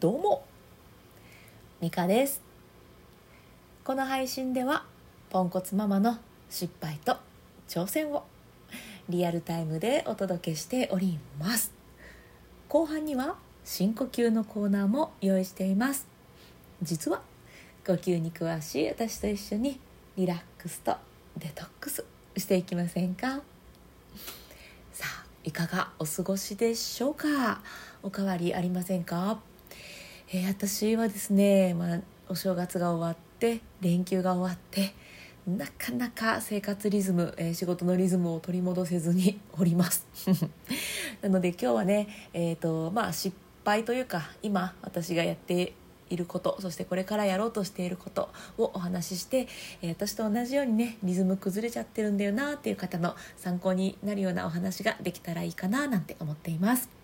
どうも。ミカです。この配信ではポンコツママの失敗と挑戦をリアルタイムでお届けしております。後半には深呼吸のコーナーも用意しています。実は呼吸に詳しい私と一緒にリラックスとデトックスしていきませんか？さあいかがお過ごしでしょうか？おかわりありませんか、えー、私はですね、まあ、お正月が終わって連休が終わってなかなか生活リズム、えー、仕事のリズムを取り戻せずに おります なので今日はね、えーとまあ、失敗というか今私がやっていることそしてこれからやろうとしていることをお話しして、えー、私と同じようにねリズム崩れちゃってるんだよなっていう方の参考になるようなお話ができたらいいかななんて思っています。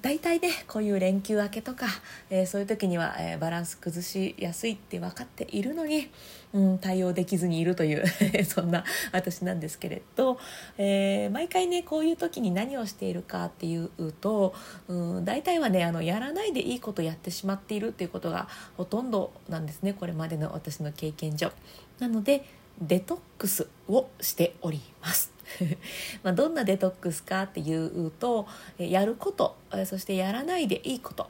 大体ねこういう連休明けとか、えー、そういう時には、えー、バランス崩しやすいって分かっているのに、うん、対応できずにいるという そんな私なんですけれど、えー、毎回ねこういう時に何をしているかっていうと、うん、大体はねあのやらないでいいことやってしまっているっていうことがほとんどなんですねこれまでの私の経験上。なのでデトックスをしております。まどんなデトックスかっていうとやることそしてやらないでいいこと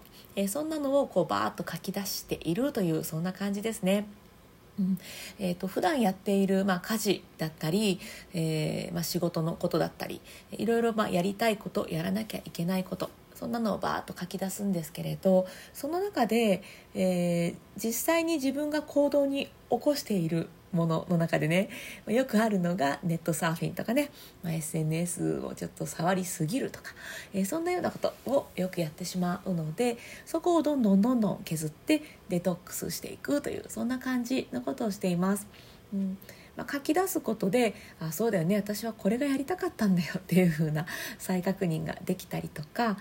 そんなのをこうバーッと書き出しているというそんな感じですね。うんえーと、普段やっている、まあ、家事だったり、えー、まあ、仕事のことだったりいろいろ、まあ、やりたいことやらなきゃいけないことそんなのをバーッと書き出すんですけれどその中で、えー、実際に自分が行動に起こしているものの中でねよくあるのがネットサーフィンとかね、まあ、SNS をちょっと触りすぎるとか、えー、そんなようなことをよくやってしまうのでそこをどんどんどんどん削ってデトックスしていくというそんな感じのことをしています。うんまあ、書き出すことであそうだよね私はこれがやりたかったんだよっていう風な再確認ができたりとか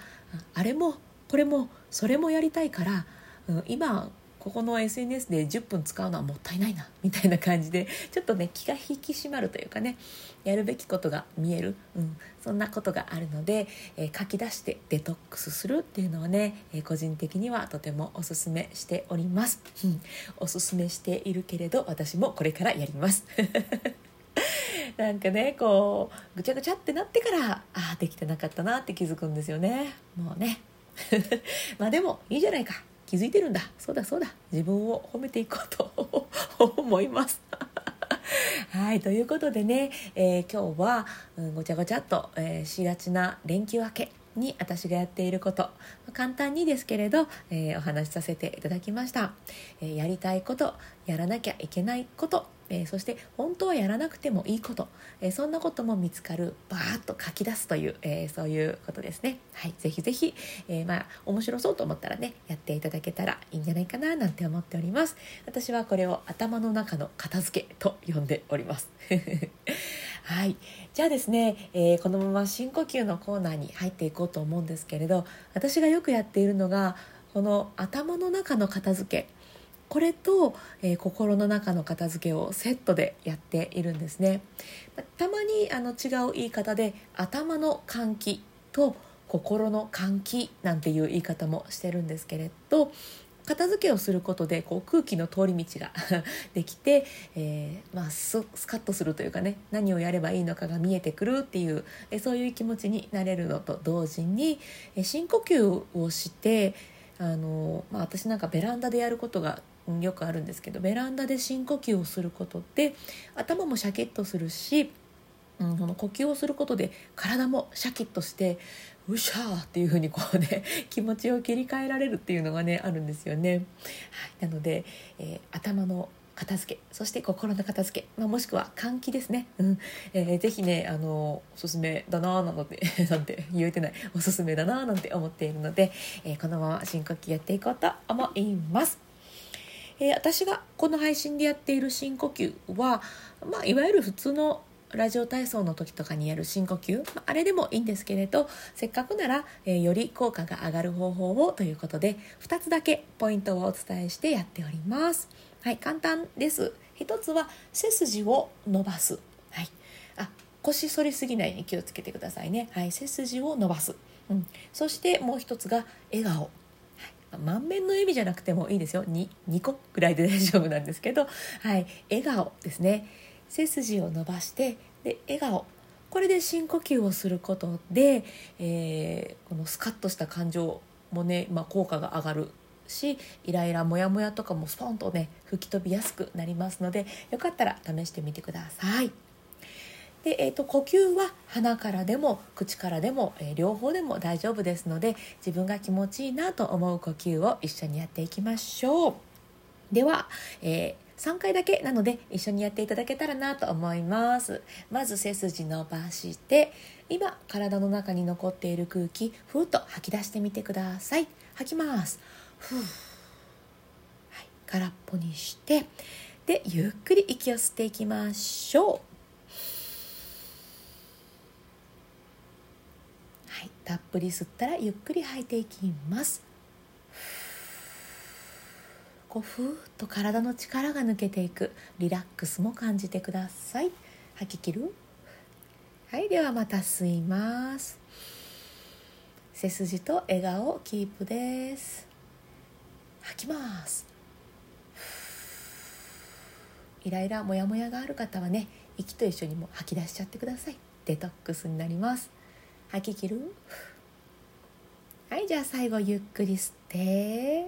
あれもこれもそれもやりたいから、うん、今ここの SNS で10分使うのはもったいないなみたいな感じでちょっとね気が引き締まるというかねやるべきことが見える、うん、そんなことがあるので、えー、書き出してデトックスするっていうのはね、えー、個人的にはとてもおすすめしております、うん、おすすめしているけれど私もこれからやります。なんかねこうぐちゃぐちゃってなってからああできてなかったなって気づくんですよね。もうね。まあでもいいじゃないか。気づいてるんだ。そうだそうだ。自分を褒めていこうと 思います。はいということでね、えー、今日は、うん、ごちゃごちゃっと、えー、しがちな連休明けに私がやっていること。簡単にですけれど、えー、お話しさせていただきました、え、やりたいことやらなきゃいけないこと。えー、そして本当はやらなくてもいいこと、えー、そんなことも見つかるバーッと書き出すという、えー、そういうことですね。はい、ぜひぜひ、えまあ面白そうと思ったらねやっていただけたらいいんじゃないかななんて思っております。私はこれを頭の中の片付けと呼んでおります。はい、じゃあですね、えこのまま深呼吸のコーナーに入っていこうと思うんですけれど私がよくやっているのがこの頭の中の片付けこれと、えー、心の中の片付けをセットでやっているんですね。たまにあの違う言い方で頭の換気と心の換気なんていう言い方もしてるんですけれど片付けをすることでこう空気の通り道が できて、えー、まあ、スカッとするというかね何をやればいいのかが見えてくるっていう、えそういう気持ちになれるのと同時に、え深呼吸をしてあの、まあ、私なんかベランダでやることがよくあるんですけどベランダで深呼吸をすることで頭もシャキッとするし、うん、その呼吸をすることで体もシャキッとしてうしゃーっていう風にこうね 気持ちを切り替えられるっていうのがねあるんですよね。はい、なので、えー、頭の片付けそして心の片付け、まあ、もしくは換気ですね、うんえー、ぜひねあのおすすめだなーなので なんて言えてないおすすめだなーなんて思っているので、えー、このまま深呼吸やっていこうと思います。えー、私がこの配信でやっている深呼吸は、まあ、いわゆる普通のラジオ体操の時とかにやる深呼吸、まあ、あれでもいいんですけれどせっかくなら、えー、より効果が上がる方法をということで2つだけポイントをお伝えしてやっております。はい、簡単です。一つは背筋を伸ばす。はい、あ腰反りすぎないように気をつけてくださいね。はい、背筋を伸ばす。うん、そしてもう一つが笑顔満面の笑みじゃなくてもいいですよ。2, 2個ぐらいで大丈夫なんですけど、はい、笑顔ですね。背筋を伸ばしてで笑顔。これで深呼吸をすることで、えー、このスカッとした感情もね、まあ、効果が上がるしイライラモヤモヤとかもスポンとね吹き飛びやすくなりますのでよかったら試してみてください。で、えーと、呼吸は鼻からでも口からでも、えー、両方でも大丈夫ですので自分が気持ちいいなと思う呼吸を一緒にやっていきましょう。では、えー3回だけなので一緒にやっていただけたらなと思います。まず背筋伸ばして今体の中に残っている空気ふーっと吐き出してみてください。吐きます。ふう、はい、空っぽにしてでゆっくり息を吸っていきましょうはい、たっぷり吸ったらゆっくり吐いていきます。こうふーっと体の力が抜けていく。リラックスも感じてください。吐き切る。はいではまた吸います。背筋と笑顔キープです。吐きます。イライラモヤモヤがある方はね息と一緒にも吐き出しちゃってください。デトックスになります。吐き切る？はいじゃあ最後ゆっくり吸って。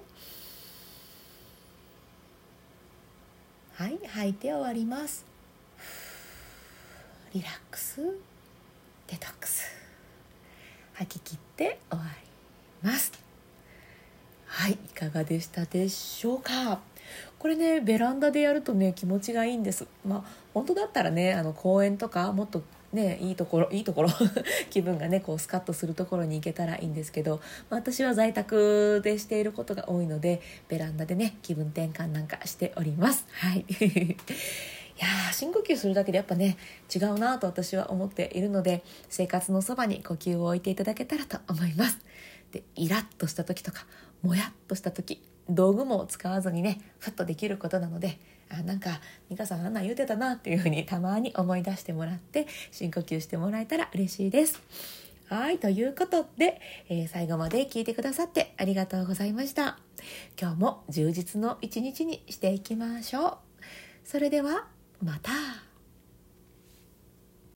はい吐いて終わります。リラックス。デトックス。吐き切って終わります。はいいかがでしたでしょうか？これねベランダでやるとね気持ちがいいんです。まあ本当だったらねあの公園とかもっとねいいところ いいところ気分がねこうスカッとするところに行けたらいいんですけど、まあ、私は在宅でしていることが多いのでベランダでね気分転換なんかしております。はい。いや深呼吸するだけでやっぱね違うなと私は思っているので生活のそばに呼吸を置いていただけたらと思います。でイラッとした時とかもやっとした時道具も使わずにねふっとできることなのであなんか美香さんあんなん言うてたなっていうふうにたまに思い出してもらって深呼吸してもらえたら嬉しいです。はいということで、えー、最後まで聞いてくださってありがとうございました。今日も充実の一日にしていきましょう。それではまた。